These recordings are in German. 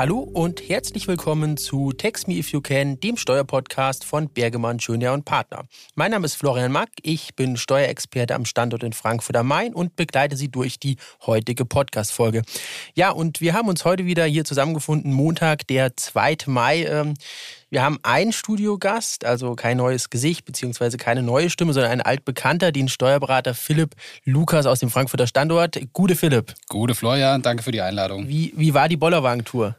Hallo und herzlich willkommen zu Text Me If You Can, dem Steuerpodcast von Bergemann, Schöner und Partner. Mein Name ist Florian Mack, ich bin Steuerexperte am Standort in Frankfurt am Main und begleite Sie durch die heutige Podcast-Folge. Ja, und wir haben uns heute wieder hier zusammengefunden, Montag, der 2. Mai. Ähm, wir haben einen Studiogast, also kein neues Gesicht beziehungsweise keine neue Stimme, sondern ein altbekannter, den Steuerberater Philipp Lukas aus dem Frankfurter Standort. Gute Philipp. Gute Florian, danke für die Einladung. Wie, wie war die Bollerwagen-Tour?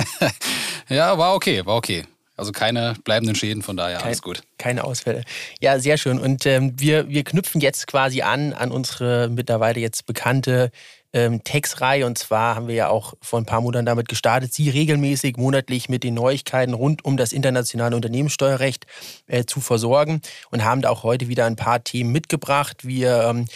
ja, war okay, war okay. Also keine bleibenden Schäden, von daher Kein, alles gut. Keine Ausfälle. Ja, sehr schön. Und ähm, wir, wir knüpfen jetzt quasi an an unsere mittlerweile jetzt bekannte ähm, Textreihe. Und zwar haben wir ja auch vor ein paar Monaten damit gestartet, Sie regelmäßig monatlich mit den Neuigkeiten rund um das internationale Unternehmenssteuerrecht äh, zu versorgen und haben da auch heute wieder ein paar Themen mitgebracht. Wir ähm,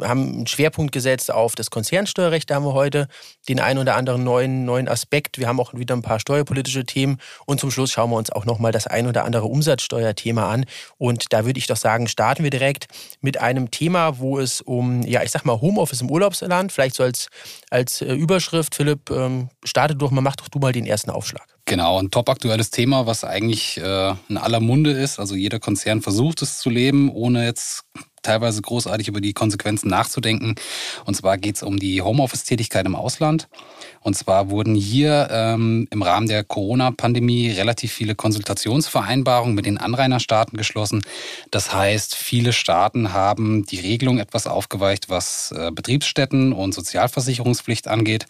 haben einen Schwerpunkt gesetzt auf das Konzernsteuerrecht. Da haben wir heute den einen oder anderen neuen, neuen Aspekt. Wir haben auch wieder ein paar steuerpolitische Themen. Und zum Schluss schauen wir uns auch nochmal das ein oder andere Umsatzsteuerthema an. Und da würde ich doch sagen, starten wir direkt mit einem Thema, wo es um, ja, ich sag mal, Homeoffice im Urlaubsland, vielleicht vielleicht so als, als äh, Überschrift. Philipp, ähm, starte doch mal, mach doch du mal den ersten Aufschlag. Genau, ein top aktuelles Thema, was eigentlich äh, in aller Munde ist. Also jeder Konzern versucht es zu leben, ohne jetzt teilweise großartig über die Konsequenzen nachzudenken. Und zwar geht es um die Homeoffice-Tätigkeit im Ausland. Und zwar wurden hier ähm, im Rahmen der Corona-Pandemie relativ viele Konsultationsvereinbarungen mit den Anrainerstaaten geschlossen. Das heißt, viele Staaten haben die Regelung etwas aufgeweicht, was äh, Betriebsstätten und Sozialversicherungspflicht angeht.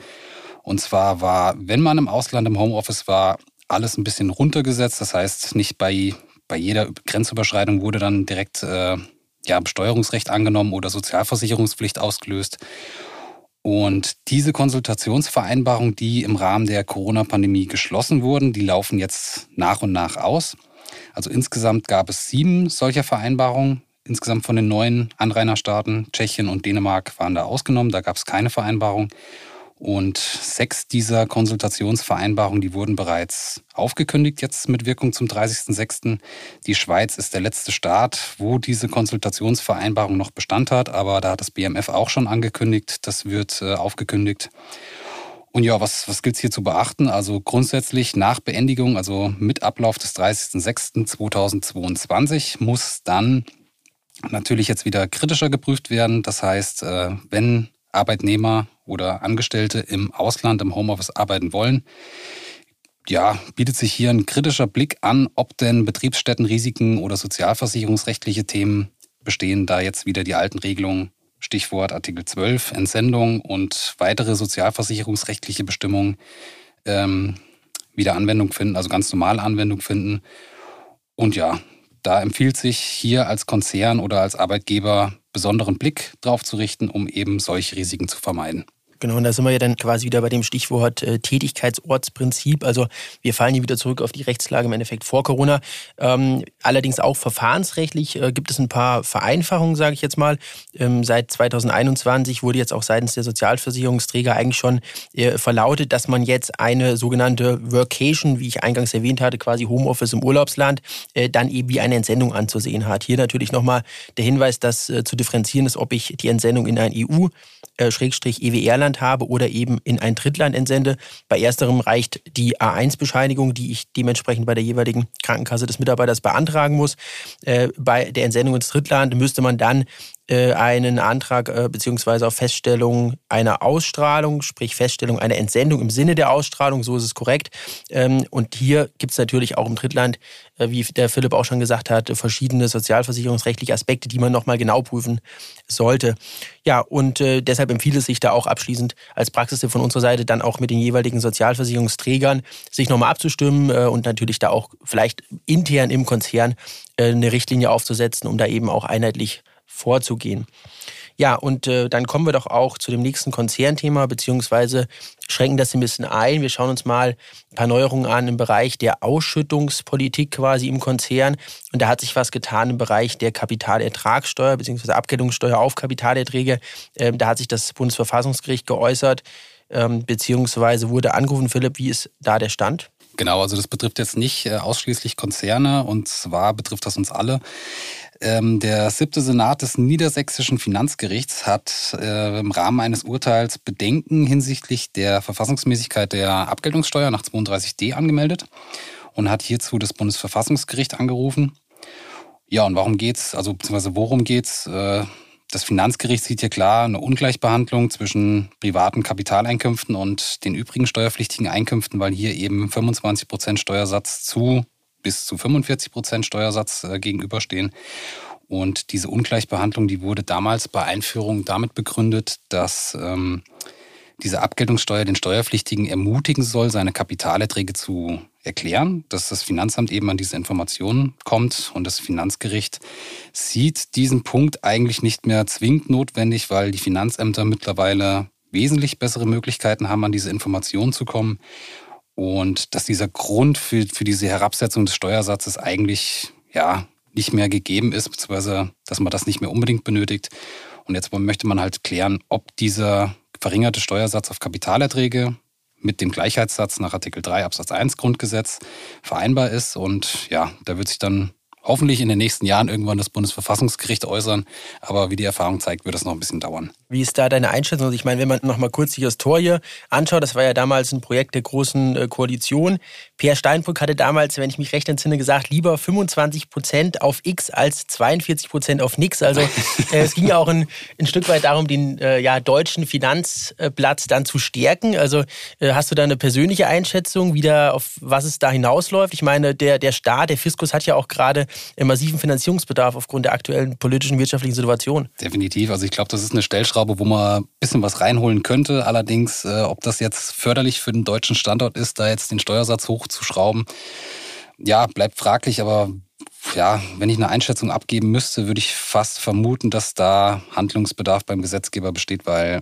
Und zwar war, wenn man im Ausland im Homeoffice war, alles ein bisschen runtergesetzt. Das heißt, nicht bei, bei jeder Grenzüberschreitung wurde dann direkt äh, ja, Besteuerungsrecht angenommen oder Sozialversicherungspflicht ausgelöst. Und diese Konsultationsvereinbarungen, die im Rahmen der Corona-Pandemie geschlossen wurden, die laufen jetzt nach und nach aus. Also insgesamt gab es sieben solcher Vereinbarungen. Insgesamt von den neuen Anrainerstaaten, Tschechien und Dänemark waren da ausgenommen. Da gab es keine Vereinbarung. Und sechs dieser Konsultationsvereinbarungen, die wurden bereits aufgekündigt, jetzt mit Wirkung zum 30.06. Die Schweiz ist der letzte Staat, wo diese Konsultationsvereinbarung noch Bestand hat, aber da hat das BMF auch schon angekündigt, das wird äh, aufgekündigt. Und ja, was, was gilt es hier zu beachten? Also grundsätzlich nach Beendigung, also mit Ablauf des 30.06.2022, muss dann natürlich jetzt wieder kritischer geprüft werden. Das heißt, äh, wenn Arbeitnehmer oder Angestellte im Ausland im Homeoffice arbeiten wollen, ja, bietet sich hier ein kritischer Blick an, ob denn Betriebsstättenrisiken oder sozialversicherungsrechtliche Themen bestehen, da jetzt wieder die alten Regelungen, Stichwort Artikel 12, Entsendung und weitere sozialversicherungsrechtliche Bestimmungen ähm, wieder Anwendung finden, also ganz normal Anwendung finden. Und ja, da empfiehlt sich hier als Konzern oder als Arbeitgeber besonderen Blick drauf zu richten, um eben solche Risiken zu vermeiden. Genau, und da sind wir ja dann quasi wieder bei dem Stichwort äh, Tätigkeitsortsprinzip. Also wir fallen hier wieder zurück auf die Rechtslage im Endeffekt vor Corona. Ähm, allerdings auch verfahrensrechtlich äh, gibt es ein paar Vereinfachungen, sage ich jetzt mal. Ähm, seit 2021 wurde jetzt auch seitens der Sozialversicherungsträger eigentlich schon äh, verlautet, dass man jetzt eine sogenannte Workation, wie ich eingangs erwähnt hatte, quasi Homeoffice im Urlaubsland, äh, dann eben wie eine Entsendung anzusehen hat. Hier natürlich nochmal der Hinweis, dass äh, zu differenzieren ist, ob ich die Entsendung in ein EU- EWR-Land habe oder eben in ein Drittland entsende. Bei ersterem reicht die A1-Bescheinigung, die ich dementsprechend bei der jeweiligen Krankenkasse des Mitarbeiters beantragen muss. Äh, bei der Entsendung ins Drittland müsste man dann einen Antrag äh, beziehungsweise auf Feststellung einer Ausstrahlung, sprich Feststellung einer Entsendung im Sinne der Ausstrahlung, so ist es korrekt. Ähm, und hier gibt es natürlich auch im Drittland, äh, wie der Philipp auch schon gesagt hat, verschiedene sozialversicherungsrechtliche Aspekte, die man nochmal genau prüfen sollte. Ja, und äh, deshalb empfiehlt es sich da auch abschließend als Praxis von unserer Seite dann auch mit den jeweiligen Sozialversicherungsträgern sich nochmal abzustimmen äh, und natürlich da auch vielleicht intern im Konzern äh, eine Richtlinie aufzusetzen, um da eben auch einheitlich vorzugehen. Ja, und äh, dann kommen wir doch auch zu dem nächsten Konzernthema, beziehungsweise schränken das ein bisschen ein. Wir schauen uns mal ein paar Neuerungen an im Bereich der Ausschüttungspolitik quasi im Konzern. Und da hat sich was getan im Bereich der Kapitalertragssteuer, beziehungsweise Abgeltungssteuer auf Kapitalerträge. Ähm, da hat sich das Bundesverfassungsgericht geäußert, ähm, beziehungsweise wurde angerufen. Philipp, wie ist da der Stand? Genau, also das betrifft jetzt nicht äh, ausschließlich Konzerne und zwar betrifft das uns alle. Ähm, der siebte Senat des Niedersächsischen Finanzgerichts hat äh, im Rahmen eines Urteils Bedenken hinsichtlich der Verfassungsmäßigkeit der Abgeltungssteuer nach 32d angemeldet und hat hierzu das Bundesverfassungsgericht angerufen. Ja, und warum geht's? Also beziehungsweise worum geht's? Äh, das Finanzgericht sieht hier klar eine Ungleichbehandlung zwischen privaten Kapitaleinkünften und den übrigen steuerpflichtigen Einkünften, weil hier eben 25 Prozent Steuersatz zu bis zu 45 Prozent Steuersatz äh, gegenüberstehen. Und diese Ungleichbehandlung, die wurde damals bei Einführung damit begründet, dass ähm, diese Abgeltungssteuer den Steuerpflichtigen ermutigen soll, seine Kapitalerträge zu erklären, dass das Finanzamt eben an diese Informationen kommt und das Finanzgericht sieht diesen Punkt eigentlich nicht mehr zwingend notwendig, weil die Finanzämter mittlerweile wesentlich bessere Möglichkeiten haben, an diese Informationen zu kommen und dass dieser Grund für, für diese Herabsetzung des Steuersatzes eigentlich ja nicht mehr gegeben ist, beziehungsweise dass man das nicht mehr unbedingt benötigt. Und jetzt möchte man halt klären, ob dieser verringerte Steuersatz auf Kapitalerträge mit dem Gleichheitssatz nach Artikel 3 Absatz 1 Grundgesetz vereinbar ist. Und ja, da wird sich dann hoffentlich in den nächsten Jahren irgendwann das Bundesverfassungsgericht äußern. Aber wie die Erfahrung zeigt, wird es noch ein bisschen dauern. Wie ist da deine Einschätzung? Also ich meine, wenn man noch mal kurz die Historie anschaut, das war ja damals ein Projekt der großen äh, Koalition. Pierre Steinbrück hatte damals, wenn ich mich recht entsinne, gesagt, lieber 25 Prozent auf X als 42 Prozent auf nix. Also äh, es ging ja auch ein, ein, Stück weit darum, den äh, ja, deutschen Finanzplatz dann zu stärken. Also hast du da eine persönliche Einschätzung, wie da, auf was es da hinausläuft? Ich meine, der, der Staat, der Fiskus hat ja auch gerade massiven Finanzierungsbedarf aufgrund der aktuellen politischen, wirtschaftlichen Situation. Definitiv. Also ich glaube, das ist eine Stellschraube, wo man ein bisschen was reinholen könnte. Allerdings, äh, ob das jetzt förderlich für den deutschen Standort ist, da jetzt den Steuersatz hochzuschrauben, ja, bleibt fraglich. Aber ja, wenn ich eine Einschätzung abgeben müsste, würde ich fast vermuten, dass da Handlungsbedarf beim Gesetzgeber besteht, weil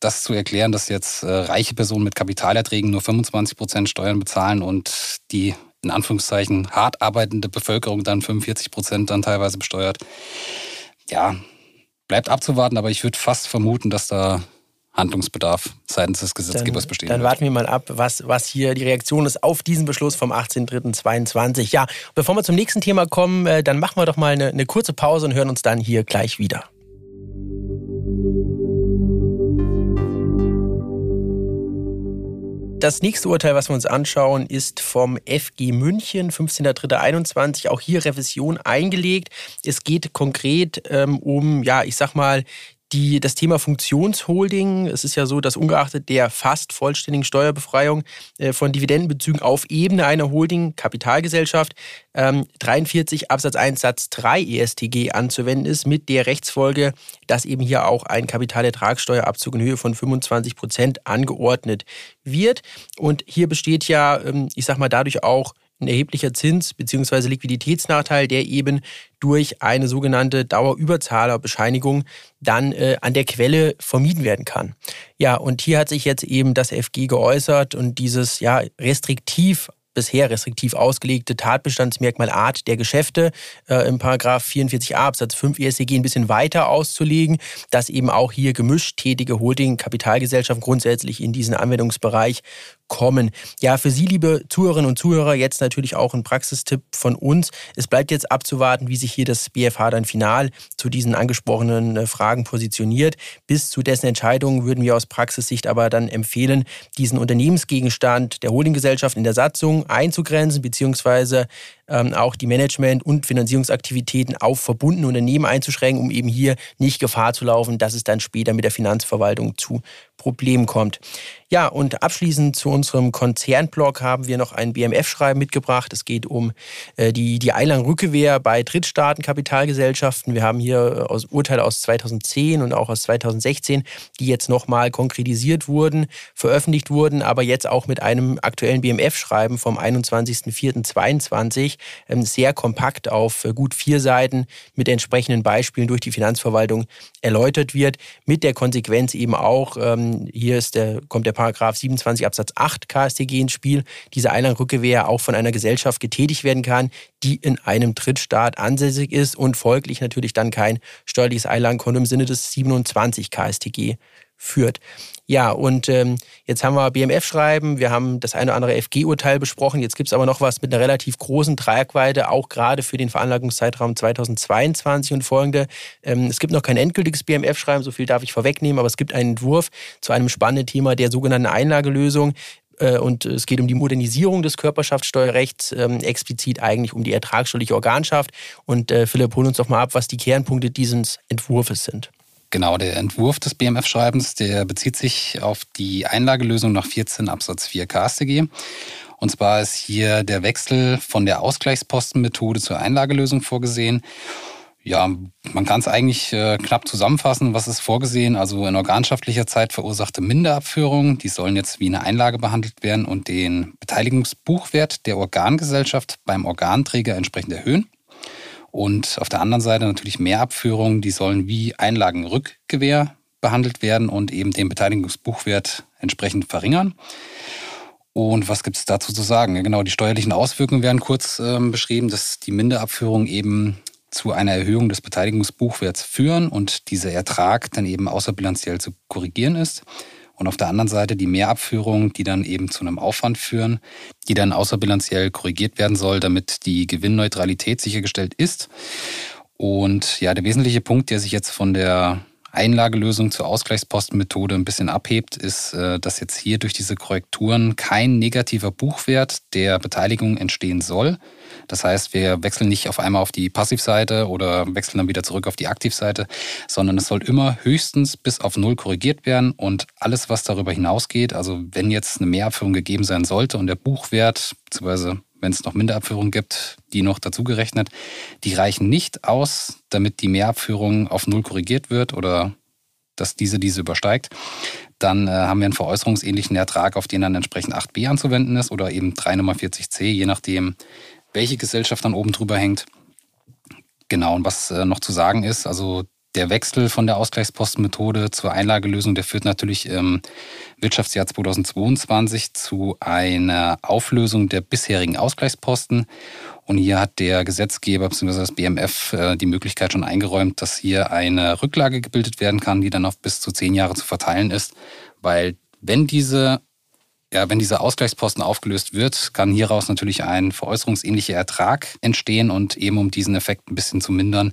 das zu erklären, dass jetzt äh, reiche Personen mit Kapitalerträgen nur 25 Prozent Steuern bezahlen und die in Anführungszeichen hart arbeitende Bevölkerung dann 45 Prozent dann teilweise besteuert. Ja, bleibt abzuwarten, aber ich würde fast vermuten, dass da Handlungsbedarf seitens des Gesetzgebers besteht. Dann warten wir mal ab, was, was hier die Reaktion ist auf diesen Beschluss vom 18.03.22. Ja, bevor wir zum nächsten Thema kommen, äh, dann machen wir doch mal eine, eine kurze Pause und hören uns dann hier gleich wieder. Das nächste Urteil, was wir uns anschauen, ist vom FG München, 15.03.21. Auch hier Revision eingelegt. Es geht konkret ähm, um, ja, ich sag mal, die, das Thema Funktionsholding, es ist ja so, dass ungeachtet der fast vollständigen Steuerbefreiung äh, von Dividendenbezügen auf Ebene einer Holding, Kapitalgesellschaft, ähm, 43 Absatz 1 Satz 3 ESTG anzuwenden ist, mit der Rechtsfolge, dass eben hier auch ein Kapitalertragssteuerabzug in Höhe von 25 Prozent angeordnet wird. Und hier besteht ja, ähm, ich sag mal, dadurch auch ein erheblicher Zins- bzw. Liquiditätsnachteil, der eben durch eine sogenannte Dauerüberzahlerbescheinigung dann äh, an der Quelle vermieden werden kann. Ja, und hier hat sich jetzt eben das FG geäußert und dieses ja restriktiv bisher restriktiv ausgelegte Tatbestandsmerkmal Art der Geschäfte äh, im Paragraph 44a Absatz 5 ESCG ein bisschen weiter auszulegen, dass eben auch hier gemischt tätige Holding-Kapitalgesellschaften grundsätzlich in diesen Anwendungsbereich kommen. Ja, für Sie, liebe Zuhörerinnen und Zuhörer, jetzt natürlich auch ein Praxistipp von uns. Es bleibt jetzt abzuwarten, wie sich hier das BFH dann final zu diesen angesprochenen äh, Fragen positioniert. Bis zu dessen Entscheidung würden wir aus Praxissicht aber dann empfehlen, diesen Unternehmensgegenstand der Holdinggesellschaft in der Satzung einzugrenzen, beziehungsweise ähm, auch die Management- und Finanzierungsaktivitäten auf verbundene Unternehmen einzuschränken, um eben hier nicht Gefahr zu laufen, dass es dann später mit der Finanzverwaltung zu Problemen kommt. Ja, und abschließend zu unserem Konzernblock haben wir noch ein BMF-Schreiben mitgebracht. Es geht um äh, die, die Einlagenrückgewehr bei Drittstaaten-Kapitalgesellschaften. Wir haben hier äh, aus, Urteile aus 2010 und auch aus 2016, die jetzt nochmal konkretisiert wurden, veröffentlicht wurden, aber jetzt auch mit einem aktuellen BMF-Schreiben vom 21.04.22 ähm, sehr kompakt auf äh, gut vier Seiten mit entsprechenden Beispielen durch die Finanzverwaltung erläutert wird, mit der Konsequenz eben auch, ähm, hier ist der, kommt der Paragraph 27 Absatz 8 KStG ins Spiel, diese Einlagenrückgewehr auch von einer Gesellschaft getätigt werden kann, die in einem Drittstaat ansässig ist und folglich natürlich dann kein steuerliches Einlagenkonto im Sinne des 27 KStG führt. Ja, und ähm, jetzt haben wir BMF-Schreiben, wir haben das eine oder andere FG-Urteil besprochen. Jetzt gibt es aber noch was mit einer relativ großen Tragweite, auch gerade für den Veranlagungszeitraum 2022 und folgende. Ähm, es gibt noch kein endgültiges BMF-Schreiben, so viel darf ich vorwegnehmen, aber es gibt einen Entwurf zu einem spannenden Thema der sogenannten Einlagelösung äh, und es geht um die Modernisierung des Körperschaftssteuerrechts, ähm, explizit eigentlich um die ertragsteuerliche Organschaft. Und äh, Philipp, hol uns doch mal ab, was die Kernpunkte dieses Entwurfs sind. Genau, der Entwurf des BMF-Schreibens, der bezieht sich auf die Einlagelösung nach 14 Absatz 4 KStG. Und zwar ist hier der Wechsel von der Ausgleichspostenmethode zur Einlagelösung vorgesehen. Ja, man kann es eigentlich äh, knapp zusammenfassen. Was ist vorgesehen? Also in organschaftlicher Zeit verursachte Minderabführungen, die sollen jetzt wie eine Einlage behandelt werden und den Beteiligungsbuchwert der Organgesellschaft beim Organträger entsprechend erhöhen. Und auf der anderen Seite natürlich Mehrabführungen, die sollen wie Einlagenrückgewähr behandelt werden und eben den Beteiligungsbuchwert entsprechend verringern. Und was gibt es dazu zu sagen? Genau, die steuerlichen Auswirkungen werden kurz äh, beschrieben, dass die Minderabführungen eben zu einer Erhöhung des Beteiligungsbuchwerts führen und dieser Ertrag dann eben außerbilanziell zu korrigieren ist und auf der anderen Seite die Mehrabführungen, die dann eben zu einem Aufwand führen, die dann außerbilanziell korrigiert werden soll, damit die Gewinnneutralität sichergestellt ist. Und ja, der wesentliche Punkt, der sich jetzt von der Einlagelösung zur Ausgleichspostenmethode ein bisschen abhebt, ist, äh, dass jetzt hier durch diese Korrekturen kein negativer Buchwert der Beteiligung entstehen soll. Das heißt, wir wechseln nicht auf einmal auf die Passivseite oder wechseln dann wieder zurück auf die Aktivseite, sondern es soll immer höchstens bis auf Null korrigiert werden und alles, was darüber hinausgeht, also wenn jetzt eine Mehrabführung gegeben sein sollte und der Buchwert, beziehungsweise wenn es noch Minderabführungen gibt, die noch dazugerechnet, die reichen nicht aus, damit die Mehrabführung auf Null korrigiert wird oder dass diese diese übersteigt. Dann äh, haben wir einen veräußerungsähnlichen Ertrag, auf den dann entsprechend 8b anzuwenden ist oder eben 3 Nummer 40c, je nachdem, welche Gesellschaft dann oben drüber hängt. Genau, und was äh, noch zu sagen ist, also der Wechsel von der Ausgleichspostenmethode zur Einlagelösung, der führt natürlich im Wirtschaftsjahr 2022 zu einer Auflösung der bisherigen Ausgleichsposten. Und hier hat der Gesetzgeber bzw. das BMF äh, die Möglichkeit schon eingeräumt, dass hier eine Rücklage gebildet werden kann, die dann auf bis zu zehn Jahre zu verteilen ist. Weil wenn diese ja, wenn dieser Ausgleichsposten aufgelöst wird, kann hieraus natürlich ein veräußerungsähnlicher Ertrag entstehen und eben um diesen Effekt ein bisschen zu mindern,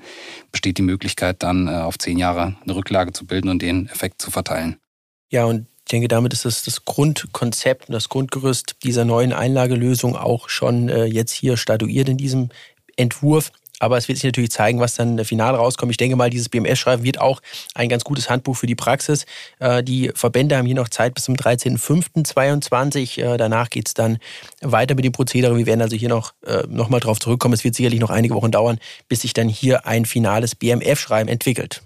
besteht die Möglichkeit dann äh, auf zehn Jahre eine Rücklage zu bilden und den Effekt zu verteilen. Ja, und ich denke, damit ist das, das Grundkonzept und das Grundgerüst dieser neuen Einlagelösung auch schon äh, jetzt hier statuiert in diesem Entwurf. Aber es wird sich natürlich zeigen, was dann final rauskommt. Ich denke mal, dieses BMS-Schreiben wird auch ein ganz gutes Handbuch für die Praxis. Äh, die Verbände haben hier noch Zeit bis zum 13.05.22. Äh, danach geht es dann weiter mit dem Prozedere. Wir werden also hier noch, äh, noch mal drauf zurückkommen. Es wird sicherlich noch einige Wochen dauern, bis sich dann hier ein finales BMF-Schreiben entwickelt.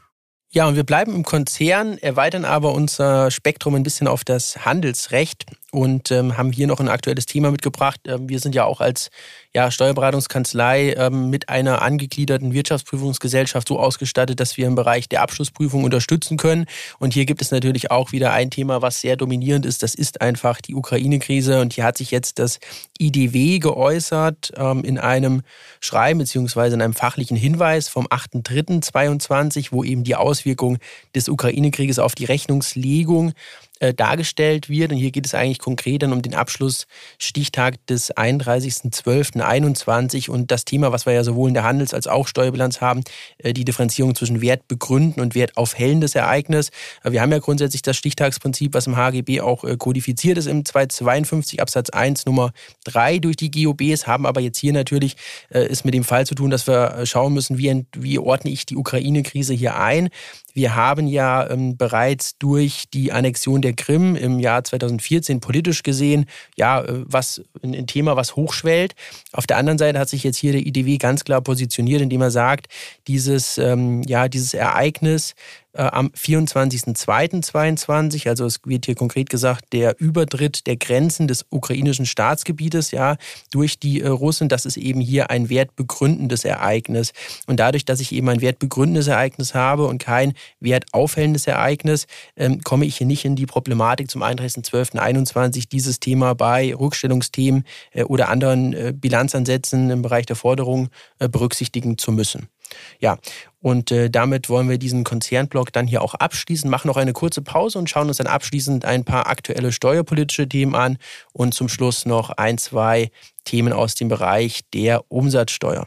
Ja, und wir bleiben im Konzern, erweitern aber unser Spektrum ein bisschen auf das Handelsrecht und ähm, haben hier noch ein aktuelles Thema mitgebracht. Ähm, wir sind ja auch als ja, Steuerberatungskanzlei ähm, mit einer angegliederten Wirtschaftsprüfungsgesellschaft so ausgestattet, dass wir im Bereich der Abschlussprüfung unterstützen können. Und hier gibt es natürlich auch wieder ein Thema, was sehr dominierend ist. Das ist einfach die Ukraine-Krise. Und hier hat sich jetzt das IDW geäußert ähm, in einem Schreiben beziehungsweise in einem fachlichen Hinweis vom 8.3.22, wo eben die Auswirkungen des Ukraine-Krieges auf die Rechnungslegung äh, dargestellt wird. Und hier geht es eigentlich konkret dann um den Abschlussstichtag des 31.12.21 und das Thema, was wir ja sowohl in der Handels- als auch Steuerbilanz haben, äh, die Differenzierung zwischen Wert begründen und Wert aufhellendes Ereignis. Äh, wir haben ja grundsätzlich das Stichtagsprinzip, was im HGB auch kodifiziert ist im 252 Absatz 1 Nummer 3 durch die GOBs, haben aber jetzt hier natürlich ist mit dem Fall zu tun, dass wir schauen müssen, wie, wie ordne ich die Ukraine-Krise hier ein. Wir haben ja ähm, bereits durch die Annexion der Krim im Jahr 2014 politisch gesehen, ja, äh, was ein Thema, was hochschwellt. Auf der anderen Seite hat sich jetzt hier der IDW ganz klar positioniert, indem er sagt, dieses, ähm, ja, dieses Ereignis am 24.02.22, also es wird hier konkret gesagt, der Übertritt der Grenzen des ukrainischen Staatsgebietes ja durch die äh, Russen, das ist eben hier ein wertbegründendes Ereignis. Und dadurch, dass ich eben ein wertbegründendes Ereignis habe und kein wertaufhellendes Ereignis, ähm, komme ich hier nicht in die Problematik zum 31.12.21 dieses Thema bei Rückstellungsthemen äh, oder anderen äh, Bilanzansätzen im Bereich der Forderung äh, berücksichtigen zu müssen. Ja, und äh, damit wollen wir diesen Konzernblock dann hier auch abschließen, machen noch eine kurze Pause und schauen uns dann abschließend ein paar aktuelle steuerpolitische Themen an und zum Schluss noch ein, zwei Themen aus dem Bereich der Umsatzsteuer.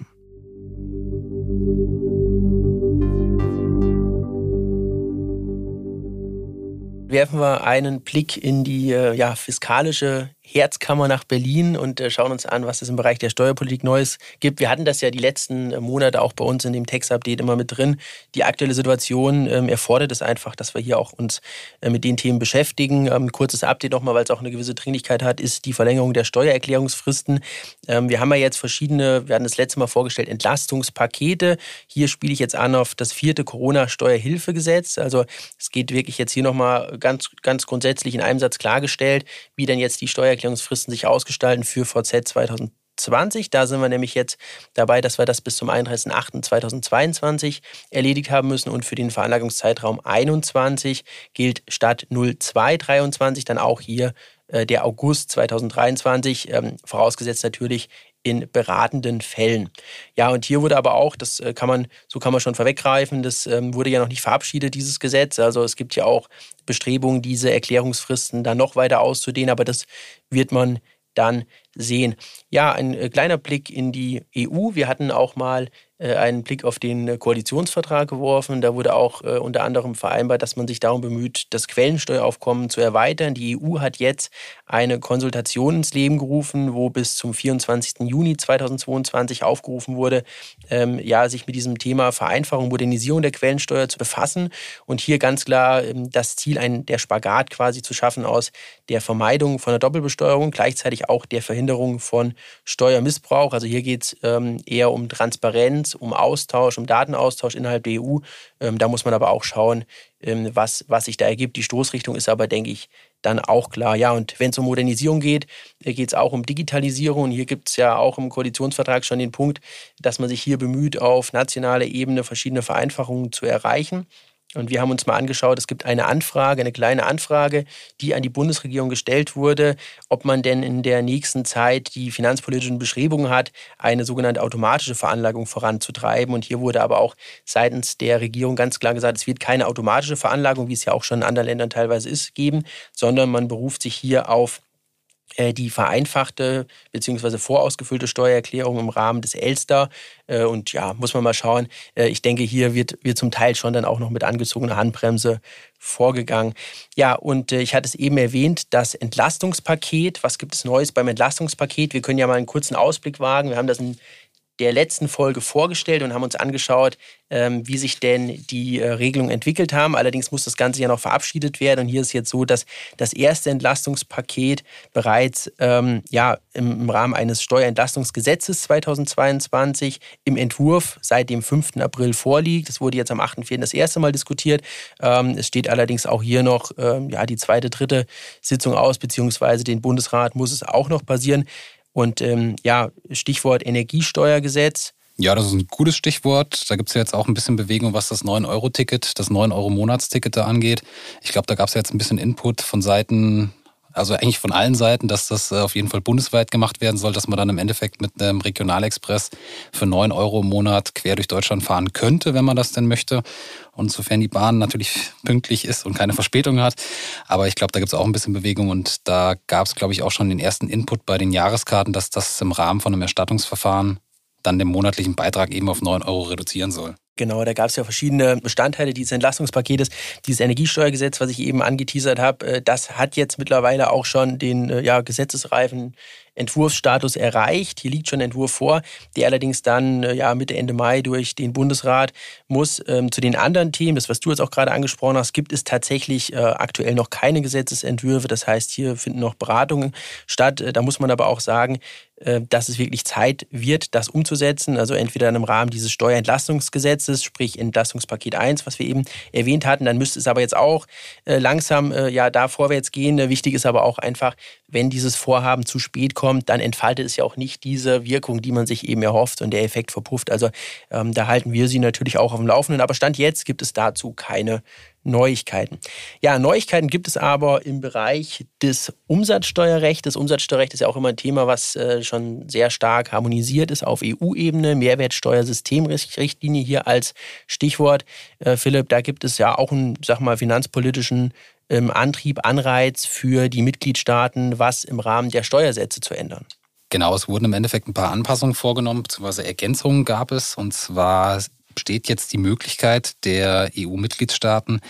werfen wir einen Blick in die äh, ja, fiskalische Herzkammer nach Berlin und äh, schauen uns an, was es im Bereich der Steuerpolitik Neues gibt. Wir hatten das ja die letzten äh, Monate auch bei uns in dem Text-Update immer mit drin. Die aktuelle Situation ähm, erfordert es einfach, dass wir hier auch uns äh, mit den Themen beschäftigen. Ähm, kurzes Update nochmal, weil es auch eine gewisse Dringlichkeit hat, ist die Verlängerung der Steuererklärungsfristen. Ähm, wir haben ja jetzt verschiedene, wir hatten das letzte Mal vorgestellt, Entlastungspakete. Hier spiele ich jetzt an auf das vierte Corona-Steuerhilfegesetz. Also es geht wirklich jetzt hier nochmal ganz, ganz grundsätzlich in einem Satz klargestellt, wie denn jetzt die Steuer Steuererklärungsfristen sich ausgestalten für VZ 2020. Da sind wir nämlich jetzt dabei, dass wir das bis zum 31.08.2022 erledigt haben müssen. Und für den Veranlagungszeitraum 21 gilt statt 0223 dann auch hier äh, der August 2023, ähm, vorausgesetzt natürlich in beratenden Fällen. Ja, und hier wurde aber auch, das äh, kann man, so kann man schon vorweggreifen, das ähm, wurde ja noch nicht verabschiedet, dieses Gesetz. Also es gibt ja auch Bestrebungen, diese Erklärungsfristen dann noch weiter auszudehnen, aber das wird man dann sehen. Ja, ein äh, kleiner Blick in die EU. Wir hatten auch mal einen Blick auf den äh, Koalitionsvertrag geworfen. Da wurde auch unter anderem vereinbart, dass man sich darum bemüht, das Quellensteueraufkommen zu erweitern. Die EU hat jetzt eine Konsultation ins Leben gerufen, wo bis zum 24. Juni 2022 aufgerufen wurde, ähm, ja, sich mit diesem Thema Vereinfachung, Modernisierung der Quellensteuer zu befassen und hier ganz klar ähm, das Ziel, ein, der Spagat quasi zu schaffen aus der Vermeidung von der Doppelbesteuerung, gleichzeitig auch der Verhinderung Verhinderung von Steuermissbrauch. Also hier geht es ähm, eher um Transparenz, um Austausch, um Datenaustausch innerhalb der EU. Ähm, da muss man aber auch schauen, ähm, was, was sich da ergibt. Die Stoßrichtung ist aber, denke ich, dann auch klar. Ja, und wenn es um Modernisierung geht, äh, geht es auch um Digitalisierung. Und hier gibt es ja auch im Koalitionsvertrag schon den Punkt, dass man sich hier bemüht, auf nationaler Ebene verschiedene Vereinfachungen zu erreichen. Und wir haben uns mal angeschaut, es gibt eine Anfrage, eine kleine Anfrage, die an die Bundesregierung gestellt wurde, ob man denn in der nächsten Zeit die finanzpolitischen Bestrebungen hat, eine sogenannte automatische Veranlagung voranzutreiben. Und hier wurde aber auch seitens der Regierung ganz klar gesagt, es wird keine automatische Veranlagung, wie es ja auch schon in anderen Ländern teilweise ist, geben, sondern man beruft sich hier auf die vereinfachte bzw. vorausgefüllte Steuererklärung im Rahmen des Elster. Äh, und ja, muss man mal schauen. Äh, ich denke, hier wird, wird zum Teil schon dann auch noch mit angezogener Handbremse vorgegangen. Ja, und ich hatte es eben erwähnt, das Entlastungspaket. Was gibt es Neues beim Entlastungspaket? Wir können ja mal einen kurzen Ausblick wagen. Wir haben das in der letzten Folge vorgestellt und haben uns angeschaut, ähm, wie sich denn die äh, Regelungen entwickelt haben. Allerdings muss das Ganze ja noch verabschiedet werden. Und hier ist jetzt so, dass das erste Entlastungspaket bereits ähm, ja, im, im, Rahmen eines Steuerentlastungsgesetzes 2022 im Entwurf seit dem 5. April vorliegt. Das wurde jetzt am 8.4. das erste Mal diskutiert. Ähm, es steht allerdings auch hier noch ähm, ja, die zweite, dritte Sitzung aus, beziehungsweise den Bundesrat muss es auch noch passieren. Und ähm, ja, Stichwort Energiesteuergesetz. Ja, das ist ein gutes Stichwort. Da gibt es ja jetzt auch ein bisschen Bewegung, was das 9-Euro-Ticket, das 9-Euro-Monatsticket da angeht. Ich glaube, da gab es ja jetzt ein bisschen Input von Seiten also eigentlich von allen Seiten, dass das äh, auf jeden Fall bundesweit gemacht werden soll, dass man dann im Endeffekt mit einem Regionalexpress für 9 Euro im Monat quer durch Deutschland fahren könnte, wenn man das denn möchte. Und sofern die Bahn natürlich pünktlich ist und keine Verspätung hat. Aber ich glaube, da gibt es auch ein bisschen Bewegung und da gab es, glaube ich, auch schon den ersten Input bei den Jahreskarten, dass das im Rahmen von einem Erstattungsverfahren dann den monatlichen Beitrag eben auf 9 Euro reduzieren soll. Genau, da gab es ja verschiedene Bestandteile dieses Entlastungspaketes. Dieses Energiesteuergesetz, was ich eben angeteasert habe, äh, das hat jetzt mittlerweile auch schon den äh, ja, gesetzesreifen Entwurfsstatus erreicht. Hier liegt schon ein Entwurf vor, der allerdings dann äh, ja, Mitte, Ende Mai durch den Bundesrat muss. Ähm, zu den anderen Themen, das was du jetzt auch gerade angesprochen hast, gibt es tatsächlich aktuell noch keine Gesetzesentwürfe. Das heißt, hier finden noch Beratungen statt. Da muss man aber auch sagen, dass es wirklich Zeit wird, das umzusetzen. Also entweder im Rahmen dieses Steuerentlastungsgesetzes, sprich Entlastungspaket 1, was wir eben erwähnt hatten, dann müsste es aber jetzt auch äh, langsam äh, ja da vorwärts gehen. Wichtig ist aber auch einfach, wenn dieses Vorhaben zu spät kommt, dann entfaltet es ja auch nicht diese Wirkung, die man sich eben erhofft und der Effekt verpufft. Also ähm, da halten wir Sie natürlich auch auf dem Laufenden. Aber Stand jetzt gibt es dazu keine Neuigkeiten. Ja, Neuigkeiten gibt es aber im Bereich des Umsatzsteuerrechts. Das Umsatzsteuerrecht ist ja auch immer ein Thema, was äh, schon sehr stark harmonisiert ist auf EU-Ebene. Mehrwertsteuersystemrichtlinie hier als Stichwort. Äh, Philipp, da gibt es ja auch einen, sag mal, finanzpolitischen ähm, Antrieb, Anreiz für die Mitgliedstaaten, was im Rahmen der Steuersätze zu ändern. Genau, es wurden im Endeffekt ein paar Anpassungen vorgenommen, beziehungsweise Ergänzungen gab es. Und zwar besteht jetzt die Möglichkeit der EU-Mitgliedstaaten,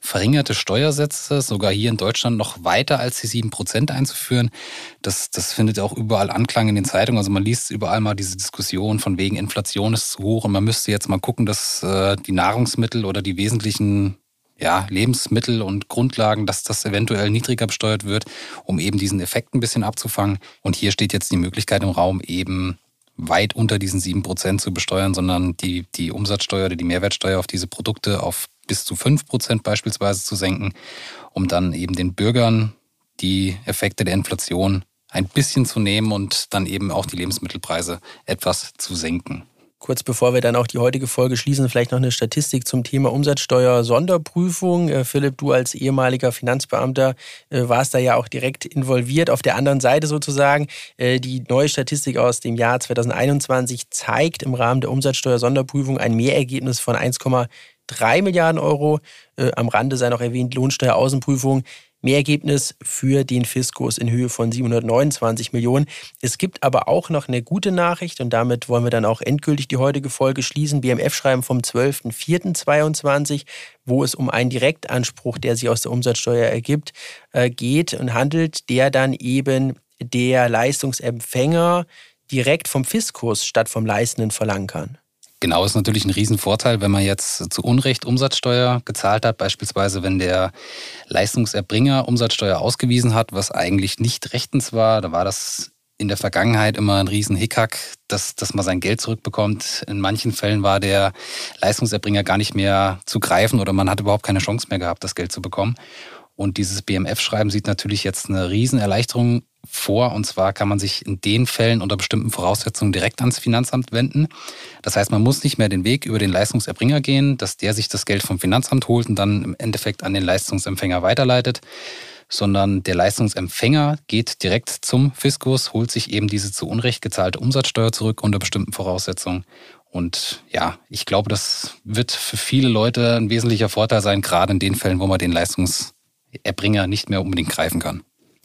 verringerte Steuersätze, sogar hier in Deutschland noch weiter als die 7% einzuführen. Das, das findet auch überall Anklang in den Zeitungen. Also man liest überall mal diese Diskussion von wegen Inflation ist zu hoch und man müsste jetzt mal gucken, dass äh, die Nahrungsmittel oder die wesentlichen ja, Lebensmittel und Grundlagen, dass das eventuell niedriger besteuert wird, um eben diesen Effekt ein bisschen abzufangen. Und hier steht jetzt die Möglichkeit im Raum, eben weit unter diesen 7% zu besteuern, sondern die, die Umsatzsteuer oder die Mehrwertsteuer auf diese Produkte auf bis zu 5% beispielsweise zu senken, um dann eben den Bürgern die Effekte der Inflation ein bisschen zu nehmen und dann eben auch die Lebensmittelpreise etwas zu senken. Kurz bevor wir dann auch die heutige Folge schließen, vielleicht noch eine Statistik zum Thema Umsatzsteuer-Sonderprüfung. Äh, Philipp, du als ehemaliger Finanzbeamter äh, warst da ja auch direkt involviert. Auf der anderen Seite sozusagen, äh, die neue Statistik aus dem Jahr 2021 zeigt im Rahmen der Umsatzsteuer-Sonderprüfung ein Mehrergebnis von 1,3 Milliarden Euro. Am Rande sei noch erwähnt, Lohnsteueraußenprüfung Mehrergebnis für den Fiskus in Höhe von 729 Millionen. Es gibt aber auch noch eine gute Nachricht und damit wollen wir dann auch endgültig die heutige Folge schließen. BMF-Schreiben vom 12.04.22, wo es um einen Direktanspruch, der sich aus der Umsatzsteuer ergibt, äh, geht und handelt, der dann eben der Leistungsempfänger direkt vom Fiskus statt vom Leistenden verlangen kann. Genau, ist natürlich ein Riesenvorteil, wenn man jetzt zu Unrecht Umsatzsteuer gezahlt hat, beispielsweise wenn der Leistungserbringer Umsatzsteuer ausgewiesen hat, was eigentlich nicht rechtens war. Da war das in der Vergangenheit immer ein Riesenhickhack, dass, dass man sein Geld zurückbekommt. In manchen Fällen war der Leistungserbringer gar nicht mehr zu greifen oder man hat überhaupt keine Chance mehr gehabt, das Geld zu bekommen. Und dieses BMF-Schreiben sieht natürlich jetzt eine Riesenerleichterung vor. Und zwar kann man sich in den Fällen unter bestimmten Voraussetzungen direkt ans Finanzamt wenden. Das heißt, man muss nicht mehr den Weg über den Leistungserbringer gehen, dass der sich das Geld vom Finanzamt holt und dann im Endeffekt an den Leistungsempfänger weiterleitet, sondern der Leistungsempfänger geht direkt zum Fiskus, holt sich eben diese zu Unrecht gezahlte Umsatzsteuer zurück unter bestimmten Voraussetzungen. Und ja, ich glaube, das wird für viele Leute ein wesentlicher Vorteil sein, gerade in den Fällen, wo man den Leistungserbringer nicht mehr unbedingt greifen kann.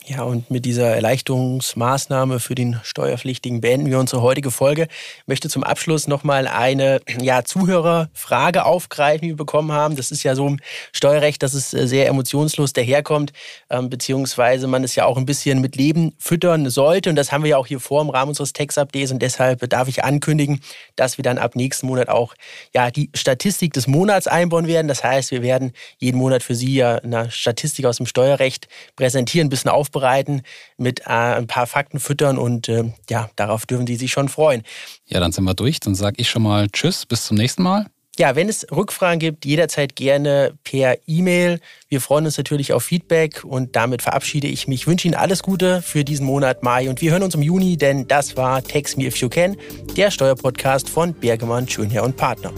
Ja, und mit dieser Erleichterungsmaßnahme für den Steuerpflichtigen beenden wir unsere heutige Folge. Ich möchte zum Abschluss nochmal eine ja, Zuhörerfrage aufgreifen, die wir bekommen haben. Das ist ja so im Steuerrecht, dass es äh, sehr emotionslos daherkommt, ähm, beziehungsweise man es ja auch ein bisschen mit Leben füttern sollte. Und das haben wir ja auch hier vor im Rahmen unseres Text-Updates. Und deshalb darf ich ankündigen, dass wir dann ab nächsten Monat auch ja, die Statistik des Monats einbauen werden. Das heißt, wir werden jeden Monat für Sie ja eine Statistik aus dem Steuerrecht präsentieren, ein bisschen aufbauen aufbereiten, mit äh, ein paar Fakten füttern und äh, ja, darauf dürfen die sich schon freuen. Ja, dann sind wir durch. Dann sage ich schon mal Tschüss, bis zum nächsten Mal. Ja, wenn es Rückfragen gibt, jederzeit gerne per E-Mail. Wir freuen uns natürlich auf Feedback und damit verabschiede ich mich. Ich wünsche Ihnen alles Gute für diesen Monat Mai und wir hören uns im Juni, denn das war Text Me If You Can, der Steuerpodcast von Bergemann, Schönherr und Partner.